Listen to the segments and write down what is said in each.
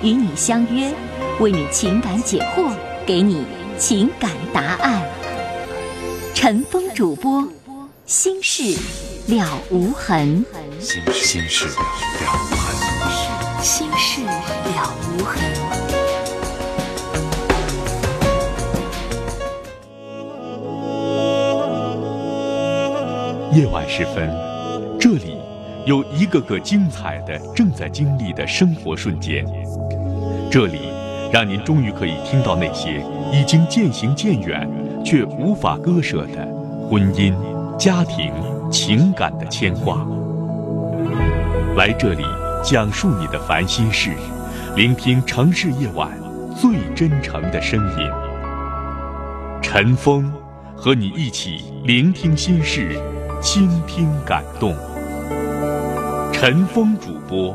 与你相约，为你情感解惑，给你情感答案。陈峰主播，心事了无痕。心心事了无痕。心事了无痕。夜晚时分，这里有一个个精彩的正在经历的生活瞬间。这里让您终于可以听到那些已经渐行渐远却无法割舍的婚姻、家庭、情感的牵挂。来这里讲述你的烦心事，聆听城市夜晚最真诚的声音。陈峰和你一起聆听心事，倾听感动。陈峰主播，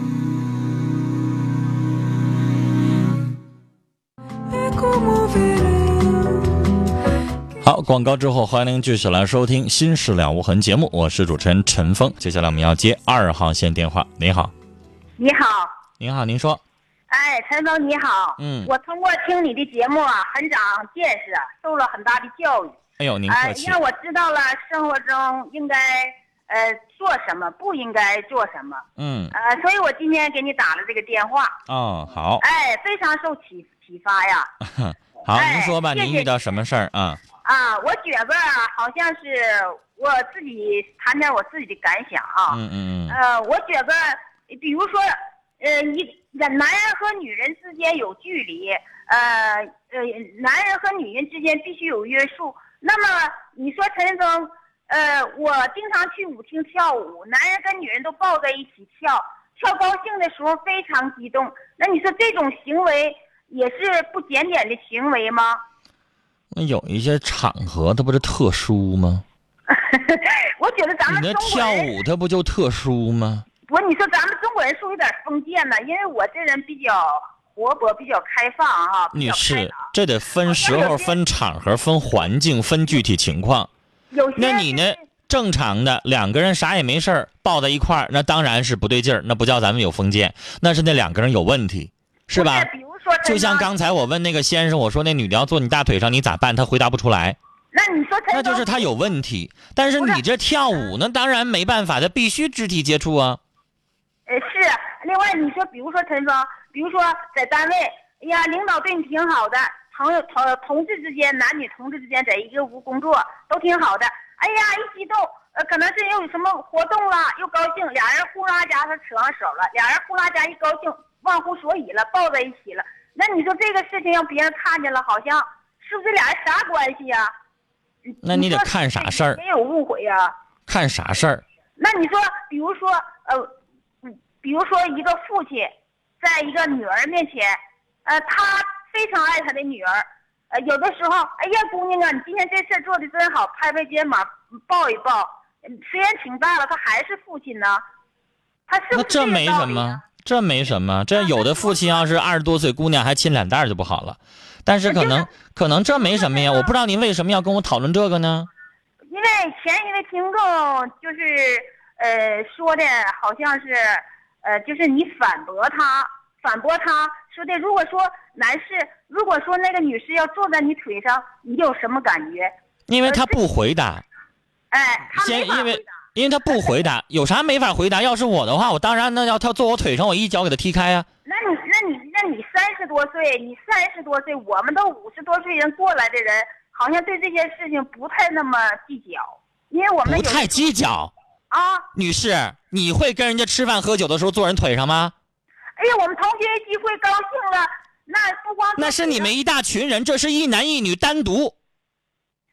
好，广告之后，欢迎您继续来收听《心事了无痕》节目，我是主持人陈峰。接下来我们要接二号线电话。您好，你好，您好，您说，哎，陈峰你好，嗯。我通过听你的节目啊，很长见识，受了很大的教育，哎呦，您客哎，气，让我知道了生活中应该呃做什么，不应该做什么，嗯，呃，所以我今天给你打了这个电话，哦，好，哎，非常受启启发呀，好，哎您说吧，谢谢您遇到什么事儿？啊？啊，我觉着啊好像是我自己谈点我自己的感想啊，嗯嗯嗯，呃，我觉着，比如说，呃，一男人和女人之间有距离，呃呃，男人和女人之间必须有约束。那么你说陈峰，呃，我经常去舞厅跳舞，男人跟女人都抱在一起跳，跳高兴的时候非常激动。那你说这种行为也是不检点的行为吗？那有一些场合，它不是特殊吗？我觉得咱们你那们跳舞，它不就特殊吗？不，你说咱们中国人是不是有点封建呢？因为我这人比较活泼，比较开放啊，女士，这得分时候、分场合、分环境、分具体情况。有些那你呢？正常的两个人啥也没事儿抱在一块儿，那当然是不对劲儿，那不叫咱们有封建，那是那两个人有问题，是吧？比如说，就像刚才我问那个先生，我说那女的要坐你大腿上，你咋办？他回答不出来，那你说陈那就是他有问题。但是你这跳舞，那当然没办法，他必须肢体接触啊。呃是。另外你说，比如说陈峰，比如说在单位，哎呀，领导对你挺好的，朋友同同事之间，男女同志之间在一个屋工作都挺好的。哎呀，一激动，呃，可能是又有什么活动了，又高兴，俩人呼啦家他扯上手了，俩人呼啦家一高兴，忘乎所以了，抱在一起了。那你说这个事情让别人看见了，好像是不是这俩人啥关系呀、嗯那你得看啥事儿没有误会呀、看啥事儿？那你说，比如说，呃，嗯比如说一个父亲，在一个女儿面前，呃，他非常爱他的女儿，呃，有的时候，哎呀，姑娘啊，你今天这事做的真好，拍拍肩膀，抱一抱。嗯虽然挺大了，他还是父亲呢，他是不是这没道么，这没什么。这有的父亲要是二十多岁姑娘还亲脸蛋儿就不好了，但是可能可能这没什么呀。我不知道您为什么要跟我讨论这个呢？因为前一位听众就是呃说的好像是呃就是你反驳他，反驳他说的，如果说男士，如果说那个女士要坐在你腿上，你有什么感觉？因为他不回答，哎，他没先因为法回答。因为他不回答，有啥没法回答？要是我的话，我当然那要他坐我腿上，我一脚给他踢开呀、那你那你那你三十多岁，你三十多岁，我们都五十多岁人过来的人，好像对这些事情不太那么计较，因为我们不太计较。啊。女士，你会跟人家吃饭喝酒的时候坐人腿上吗？哎呀，我们同学聚会高兴了，那不光那是你们一大群人，这是一男一女单独，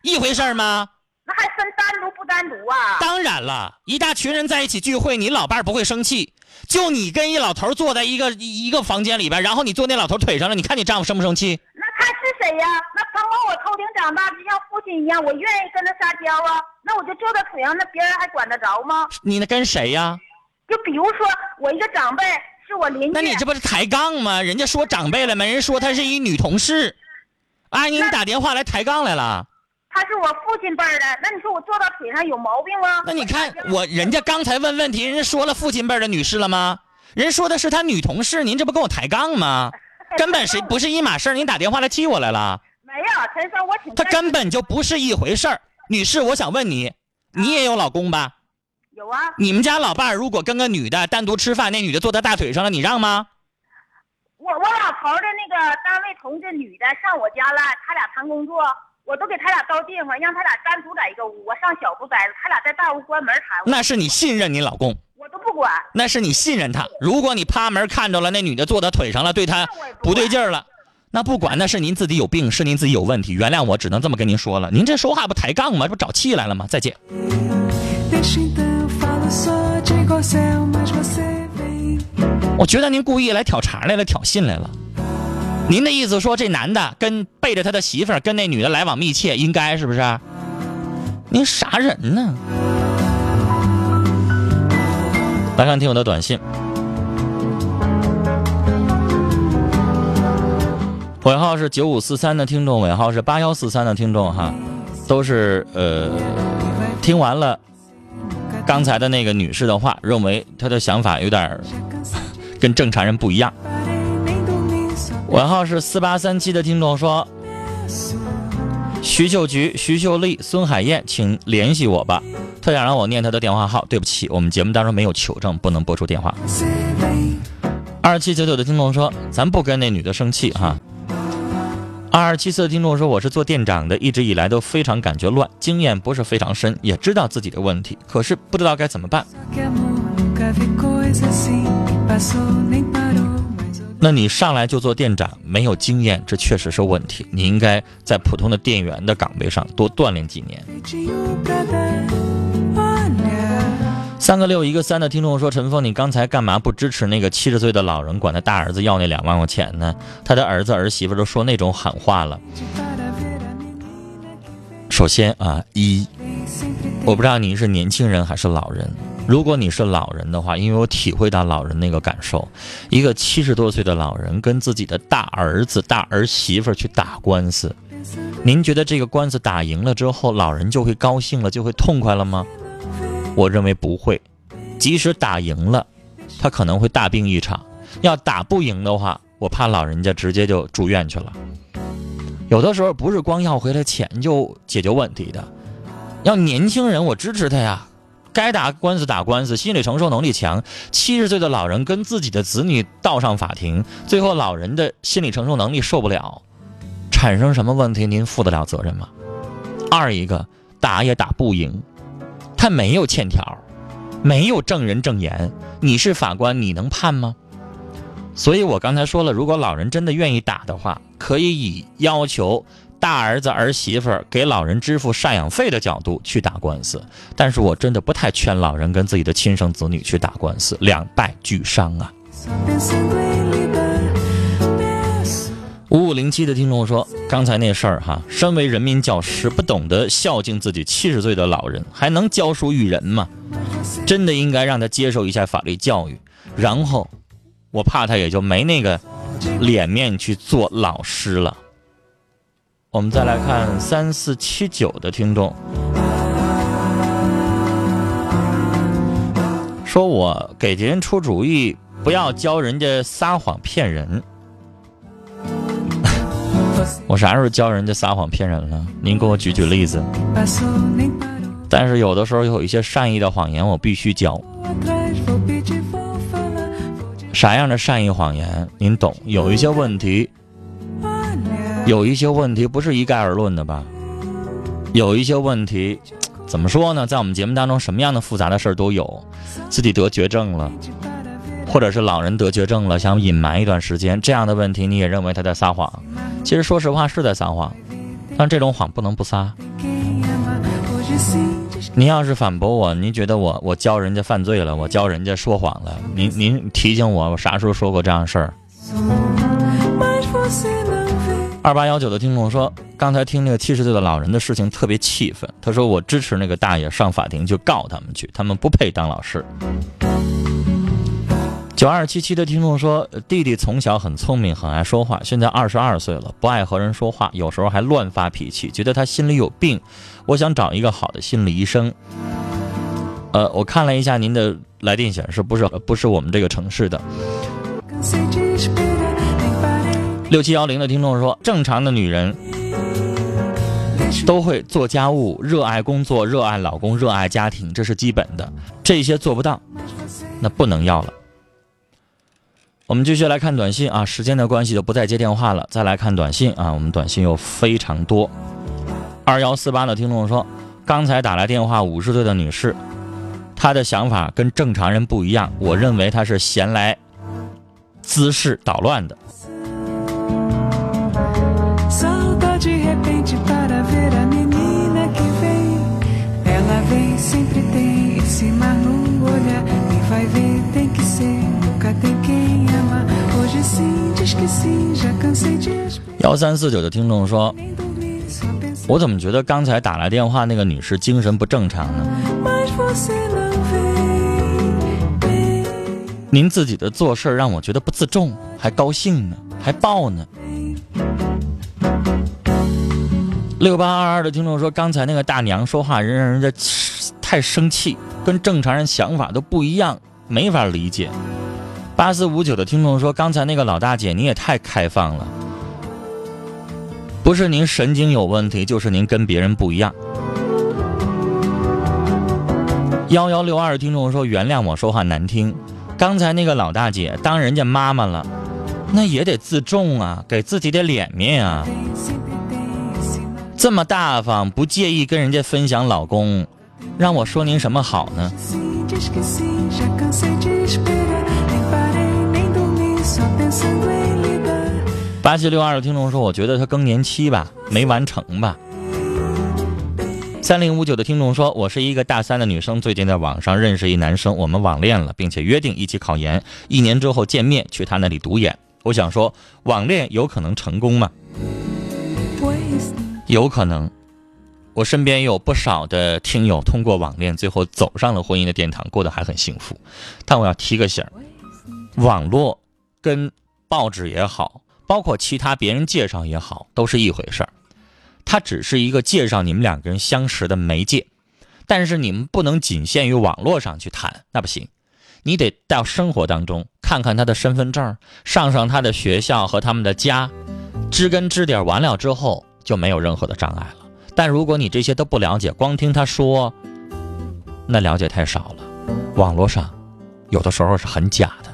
一回事吗？那还分单独不单独啊？当然了，一大群人在一起聚会，你老伴儿不会生气。就你跟一老头坐在一个一个房间里边，然后你坐那老头腿上了，你看你丈夫生不生气？那他是谁呀？那他把我头顶长大，就像父亲一样，我愿意跟他撒娇啊。那我就坐在腿上，那别人还管得着吗？你那跟谁呀？就比如说我一个长辈是我邻居，那你这不是抬杠吗？人家说长辈了没？人说她是一女同事，啊，你打电话来抬杠来了。他是我父亲辈儿的，那你说我坐到腿上有毛病吗？那你看我，人家刚才问问题，人家说了父亲辈的女士了吗？人说的是他女同事，您这不跟我抬杠吗？根本是不是一码事儿您打电话来气我来了？没有，陈生，我挺。他根本就不是一回事儿。女士，我想问你，你也有老公吧？有啊。你们家老伴儿如果跟个女的单独吃饭，那女的坐他大腿上了，你让吗？我我老头的那个单位同志女的上我家来，他俩谈工作。我都给他俩到地方，让他俩单独在一个屋。我上小屋待着，他俩在大屋关门谈。那是你信任你老公，我都不管。那是你信任他。如果你趴门看着了那女的坐他腿上了，对他不对劲儿了，那不管，那是您自己有病，是您自己有问题。原谅我，只能这么跟您说了。您这说话不抬杠吗？这不找气来了吗？再见。我觉得您故意来挑茬来了，挑衅来了。您的意思说这男的跟背着他的媳妇儿跟那女的来往密切，应该是不是？您啥人呢？来看听友的短信，尾号是九五四三的听众，尾号是八幺四三的听众哈，都是呃听完了刚才的那个女士的话，认为她的想法有点跟正常人不一样。尾号是四八三七的听众说：“徐秀菊、徐秀丽、孙海燕，请联系我吧。特想让我念他的电话号，对不起，我们节目当中没有求证，不能播出电话。”二七九九的听众说：“咱不跟那女的生气哈。”二二七四的听众说：“我是做店长的，一直以来都非常感觉乱，经验不是非常深，也知道自己的问题，可是不知道该怎么办。”那你上来就做店长，没有经验，这确实是问题。你应该在普通的店员的岗位上多锻炼几年。三个六一个三的听众说：“陈峰，你刚才干嘛不支持那个七十岁的老人管他大儿子要那两万块钱呢？他的儿子儿媳妇都说那种狠话了。”首先啊，一，我不知道您是年轻人还是老人。如果你是老人的话，因为我体会到老人那个感受，一个七十多岁的老人跟自己的大儿子、大儿媳妇去打官司，您觉得这个官司打赢了之后，老人就会高兴了，就会痛快了吗？我认为不会。即使打赢了，他可能会大病一场；要打不赢的话，我怕老人家直接就住院去了。有的时候不是光要回来钱就解决问题的，要年轻人，我支持他呀。该打官司打官司，心理承受能力强。七十岁的老人跟自己的子女到上法庭，最后老人的心理承受能力受不了，产生什么问题，您负得了责任吗？二一个打也打不赢，他没有欠条，没有证人证言，你是法官，你能判吗？所以我刚才说了，如果老人真的愿意打的话，可以以要求。大儿子儿媳妇给老人支付赡养费的角度去打官司，但是我真的不太劝老人跟自己的亲生子女去打官司，两败俱伤啊。五五零七的听众说，刚才那事儿哈，身为人民教师，不懂得孝敬自己七十岁的老人，还能教书育人吗？真的应该让他接受一下法律教育，然后，我怕他也就没那个脸面去做老师了。我们再来看三四七九的听众，说我给别人出主意，不要教人家撒谎骗人。我啥时候教人家撒谎骗人了？您给我举举例子。但是有的时候有一些善意的谎言，我必须教。啥样的善意谎言？您懂？有一些问题。有一些问题不是一概而论的吧？有一些问题，怎么说呢？在我们节目当中，什么样的复杂的事儿都有，自己得绝症了，或者是老人得绝症了，想隐瞒一段时间，这样的问题你也认为他在撒谎？其实说实话是在撒谎，但这种谎不能不撒。您要是反驳我，您觉得我我教人家犯罪了，我教人家说谎了，您您提醒我，我啥时候说过这样的事儿？二八幺九的听众说，刚才听那个七十岁的老人的事情特别气愤，他说我支持那个大爷上法庭去告他们去，他们不配当老师。九二七七的听众说，弟弟从小很聪明，很爱说话，现在二十二岁了，不爱和人说话，有时候还乱发脾气，觉得他心里有病。我想找一个好的心理医生。呃，我看了一下您的来电显示，不是不是我们这个城市的。六七幺零的听众说，正常的女人都会做家务，热爱工作，热爱老公，热爱家庭，这是基本的。这些做不到，那不能要了。我们继续来看短信啊，时间的关系就不再接电话了。再来看短信啊，我们短信又非常多。二幺四八的听众说，刚才打来电话，五十岁的女士，她的想法跟正常人不一样。我认为她是闲来滋事捣乱的。幺三四九的听众说。我怎么觉得刚才打来电话那个女士精神不正常呢？您自己的做事让我觉得不自重，还高兴呢，还抱呢。六八二二的听众说，刚才那个大娘说话人让人家太生气，跟正常人想法都不一样，没法理解。八四五九的听众说，刚才那个老大姐你也太开放了。不是您神经有问题，就是您跟别人不一样。幺幺六二听众说：“原谅我说话难听，刚才那个老大姐当人家妈妈了，那也得自重啊，给自己点脸面啊。这么大方，不介意跟人家分享老公，让我说您什么好呢？”八七六二的听众说：“我觉得他更年期吧，没完成吧。”三零五九的听众说：“我是一个大三的女生，最近在网上认识一男生，我们网恋了，并且约定一起考研，一年之后见面去他那里读研。我想说，网恋有可能成功吗？有可能。我身边有不少的听友通过网恋，最后走上了婚姻的殿堂，过得还很幸福。但我要提个醒，网络跟报纸也好。”包括其他别人介绍也好，都是一回事儿。它只是一个介绍你们两个人相识的媒介，但是你们不能仅限于网络上去谈，那不行。你得到生活当中看看他的身份证，上上他的学校和他们的家，知根知底完了之后就没有任何的障碍了。但如果你这些都不了解，光听他说，那了解太少了。网络上有的时候是很假的。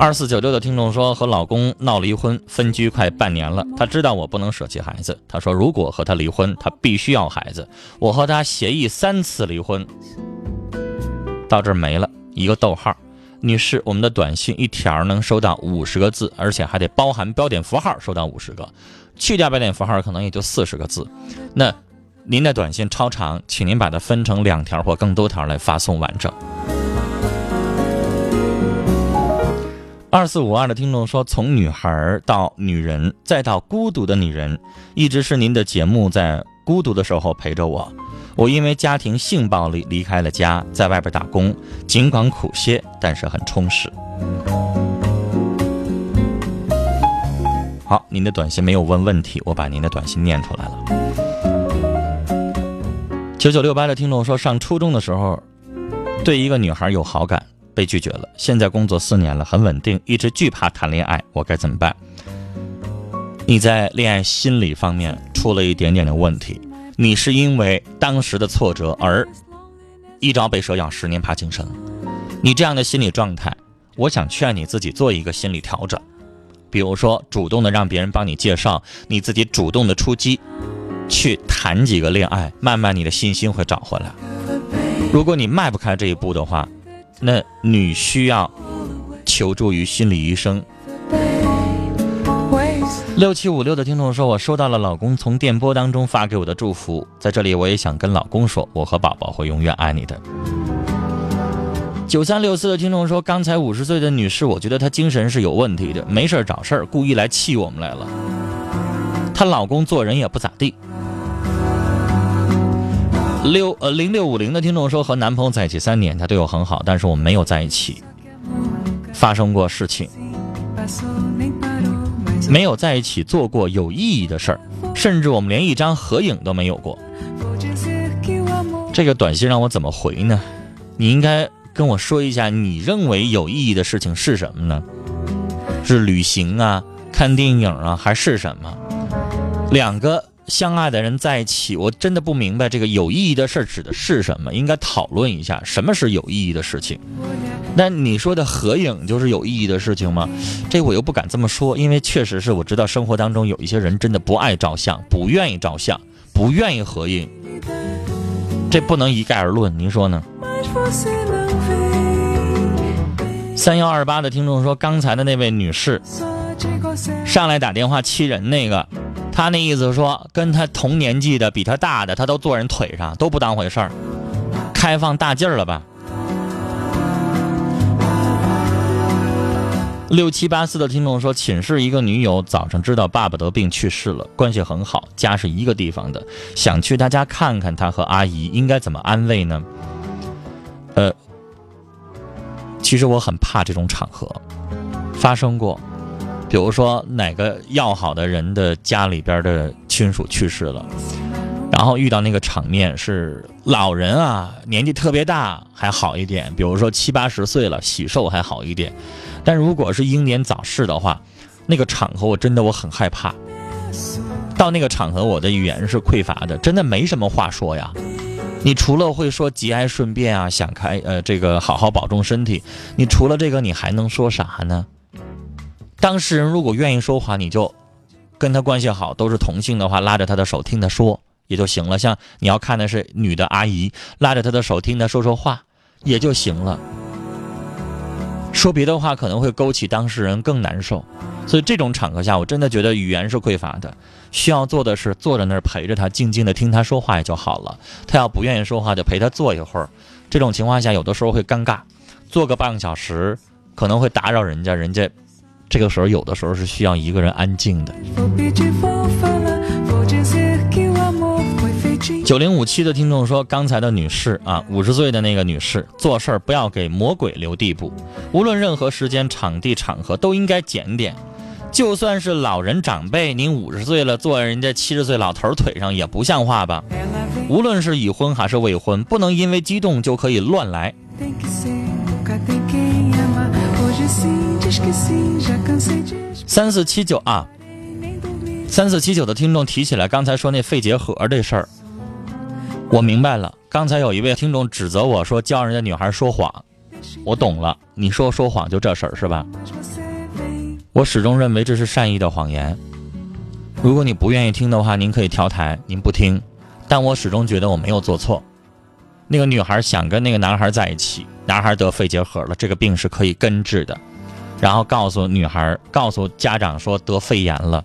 二四九六的听众说，和老公闹离婚，分居快半年了。他知道我不能舍弃孩子。他说，如果和他离婚，他必须要孩子。我和他协议三次离婚，到这儿没了一个逗号。女士，我们的短信一条能收到五十个字，而且还得包含标点符号，收到五十个，去掉标点符号可能也就四十个字。那您的短信超长，请您把它分成两条或更多条来发送完整。二四五二的听众说：“从女孩到女人，再到孤独的女人，一直是您的节目在孤独的时候陪着我。我因为家庭性暴力离开了家，在外边打工，尽管苦些，但是很充实。”好，您的短信没有问问题，我把您的短信念出来了。九九六八的听众说：“上初中的时候，对一个女孩有好感。”被拒绝了。现在工作四年了，很稳定，一直惧怕谈恋爱，我该怎么办？你在恋爱心理方面出了一点点的问题。你是因为当时的挫折而一朝被蛇咬，十年怕井绳。你这样的心理状态，我想劝你自己做一个心理调整，比如说主动的让别人帮你介绍，你自己主动的出击，去谈几个恋爱，慢慢你的信心会找回来。如果你迈不开这一步的话，那女需要求助于心理医生。六七五六的听众说，我收到了老公从电波当中发给我的祝福，在这里我也想跟老公说，我和宝宝会永远爱你的。九三六四的听众说，刚才五十岁的女士，我觉得她精神是有问题的，没事找事儿，故意来气我们来了。她老公做人也不咋地。六呃零六五零的听众说，和男朋友在一起三年，他对我很好，但是我们没有在一起，发生过事情。没有在一起做过有意义的事儿，甚至我们连一张合影都没有过。这个短信让我怎么回呢？你应该跟我说一下，你认为有意义的事情是什么呢？是旅行啊，看电影啊，还是什么？两个相爱的人在一起，我真的不明白这个有意义的事指的是什么？应该讨论一下什么是有意义的事情。那你说的合影就是有意义的事情吗？这我又不敢这么说，因为确实是我知道生活当中有一些人真的不爱照相，不愿意照相，不愿意合影，这不能一概而论，您说呢？三幺二八的听众说，刚才的那位女士上来打电话气人那个，他那意思说，跟他同年纪的、比他大的，他都坐人腿上，都不当回事儿，开放大劲儿了吧？六七八四的听众说，寝室一个女友早上知道爸爸得病去世了，关系很好，家是一个地方的，想去他家看看他和阿姨，应该怎么安慰呢？呃，其实我很怕这种场合发生过，比如说哪个要好的人的家里边的亲属去世了，然后遇到那个场面是老人啊，年纪特别大还好一点，比如说七八十岁了，喜寿还好一点。但如果是英年早逝的话，那个场合我真的我很害怕。到那个场合，我的语言是匮乏的，真的没什么话说呀。你除了会说节哀顺变啊，想开呃这个好好保重身体，你除了这个你还能说啥呢？当事人如果愿意说话，你就跟他关系好，都是同性的话，拉着他的手听他说也就行了。像你要看的是女的阿姨，拉着他的手听他说说话也就行了。说别的话可能会勾起当事人更难受，所以这种场合下，我真的觉得语言是匮乏的。需要做的是坐在那儿陪着他，静静的听他说话也就好了。他要不愿意说话，就陪他坐一会儿。这种情况下，有的时候会尴尬，坐个半个小时可能会打扰人家，人家这个时候有的时候是需要一个人安静的。九零五七的听众说：“刚才的女士啊，五十岁的那个女士，做事儿不要给魔鬼留地步。无论任何时间、场地、场合，都应该检点。就算是老人长辈，您五十岁了，坐在人家七十岁老头腿上，也不像话吧？无论是已婚还是未婚，不能因为激动就可以乱来。”三四七九啊，三四七九的听众提起来刚才说那肺结核这事儿。我明白了，刚才有一位听众指责我说教人家女孩说谎，我懂了。你说说谎就这事儿是吧？我始终认为这是善意的谎言。如果你不愿意听的话，您可以调台，您不听。但我始终觉得我没有做错。那个女孩想跟那个男孩在一起，男孩得肺结核了，这个病是可以根治的。然后告诉女孩，告诉家长说得肺炎了。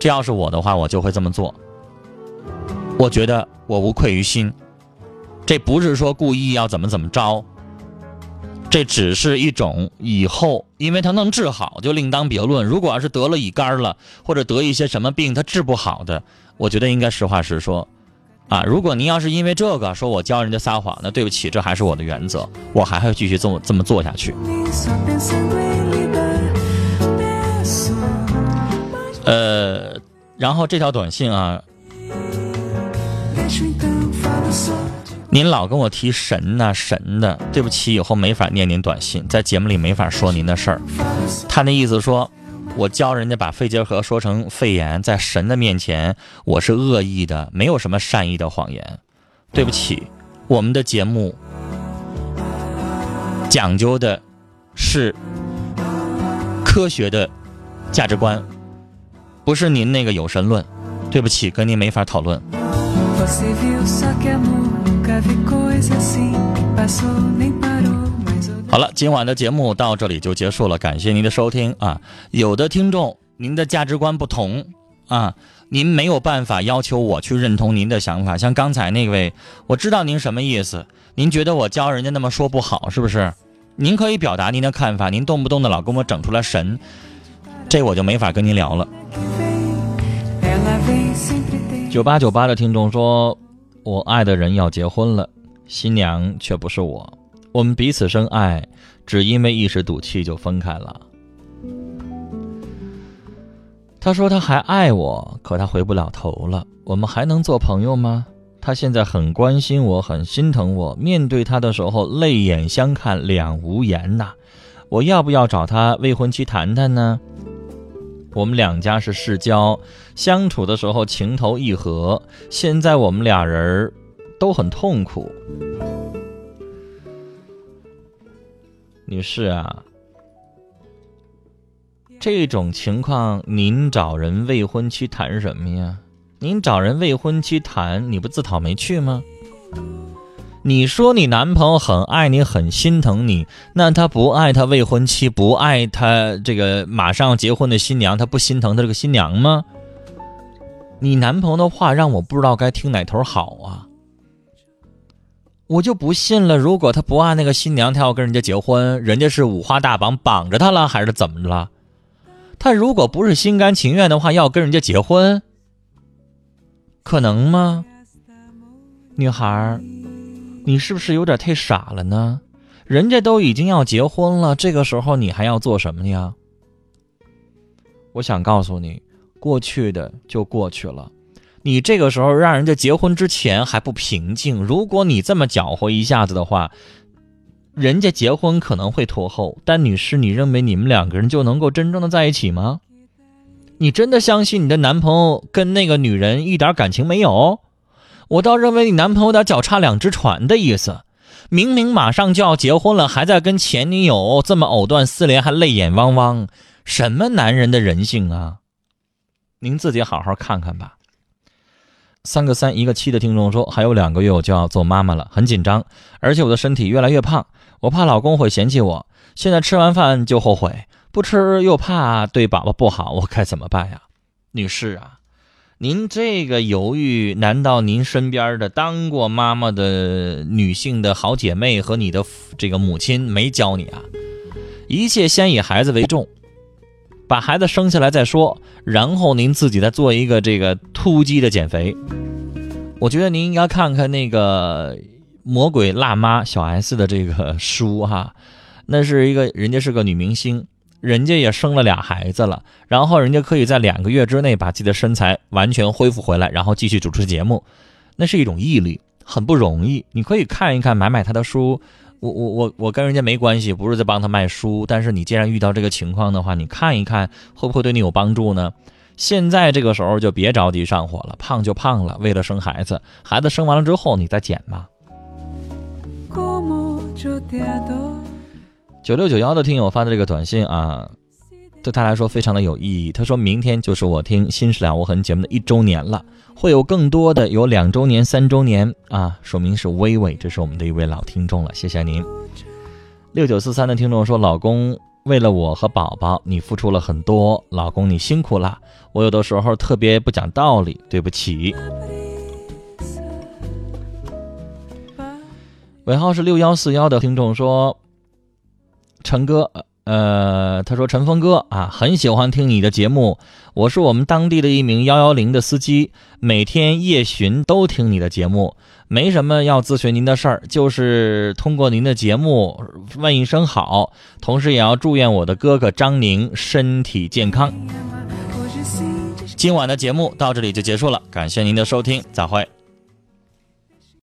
这要是我的话，我就会这么做。我觉得我无愧于心，这不是说故意要怎么怎么着，这只是一种以后，因为他能治好就另当别论。如果要是得了乙肝了，或者得一些什么病他治不好的，我觉得应该实话实说，啊，如果您要是因为这个说我教人家撒谎，那对不起，这还是我的原则，我还会继续这么这么做下去。呃，然后这条短信啊。您老跟我提神呐神的，对不起，以后没法念您短信，在节目里没法说您的事儿。他那意思说，我教人家把肺结核说成肺炎，在神的面前，我是恶意的，没有什么善意的谎言。对不起，我们的节目讲究的是科学的价值观，不是您那个有神论。对不起，跟您没法讨论。好了，今晚的节目到这里就结束了，感谢您的收听啊！有的听众您的价值观不同啊，您没有办法要求我去认同您的想法。像刚才那位，我知道您什么意思，您觉得我教人家那么说不好，是不是？您可以表达您的看法，您动不动的老跟我整出来神，这我就没法跟您聊了。九八九八的听众说，我爱的人要结婚了，新娘却不是我。我们彼此深爱，只因为一时赌气就分开了。他说他还爱我，可他回不了头了。我们还能做朋友吗？他现在很关心我，很心疼我。面对他的时候，泪眼相看，两无言呐。我要不要找他未婚妻谈谈呢？我们两家是世交，相处的时候情投意合。现在我们俩人都很痛苦。女士啊，这种情况您找人未婚妻谈什么呀？您找人未婚妻谈，你不自讨没趣吗？你说你男朋友很爱你，很心疼你，那他不爱他未婚妻，不爱他这个马上结婚的新娘，他不心疼他这个新娘吗？你男朋友的话让我不知道该听哪头好啊！我就不信了，如果他不爱那个新娘，他要跟人家结婚，人家是五花大绑绑着他了，还是怎么了？他如果不是心甘情愿的话，要跟人家结婚，可能吗？女孩，你是不是有点太傻了呢？人家都已经要结婚了，这个时候你还要做什么呀？我想告诉你，过去的就过去了。你这个时候让人家结婚之前还不平静，如果你这么搅和一下子的话，人家结婚可能会拖后。但女士，你认为你们两个人就能够真正的在一起吗？你真的相信你的男朋友跟那个女人一点感情没有？我倒认为你男朋友有点脚踏两只船的意思。明明马上就要结婚了，还在跟前女友这么藕断丝连，还泪眼汪汪，什么男人的人性啊？您自己好好看看吧。三个三一个七的听众说，还有两个月我就要做妈妈了，很紧张，而且我的身体越来越胖，我怕老公会嫌弃我。现在吃完饭就后悔，不吃又怕对宝宝不好，我该怎么办呀？女士啊，您这个犹豫，难道您身边的当过妈妈的女性的好姐妹和你的这个母亲没教你啊？一切先以孩子为重。把孩子生下来再说，然后您自己再做一个这个突击的减肥。我觉得您应该看看那个《魔鬼辣妈》小 S 的这个书哈，那是一个人家是个女明星，人家也生了俩孩子了，然后人家可以在两个月之内把自己的身材完全恢复回来，然后继续主持节目，那是一种毅力，很不容易。你可以看一看，买买他的书。我我我我跟人家没关系，不是在帮他卖书。但是你既然遇到这个情况的话，你看一看会不会对你有帮助呢？现在这个时候就别着急上火了，胖就胖了，为了生孩子，孩子生完了之后你再减吧。九六九幺的听友发的这个短信啊。对他来说非常的有意义。他说明天就是我听《新事了无痕》节目的一周年了，会有更多的有两周年、三周年啊，说明是微微，这是我们的一位老听众了，谢谢您。六九四三的听众说：“老公，为了我和宝宝，你付出了很多，老公你辛苦了。我有的时候特别不讲道理，对不起。”尾号是六幺四幺的听众说：“陈哥。”呃，他说：“陈峰哥啊，很喜欢听你的节目。我是我们当地的一名幺幺零的司机，每天夜巡都听你的节目。没什么要咨询您的事儿，就是通过您的节目问一声好，同时也要祝愿我的哥哥张宁身体健康。今晚的节目到这里就结束了，感谢您的收听，再会。”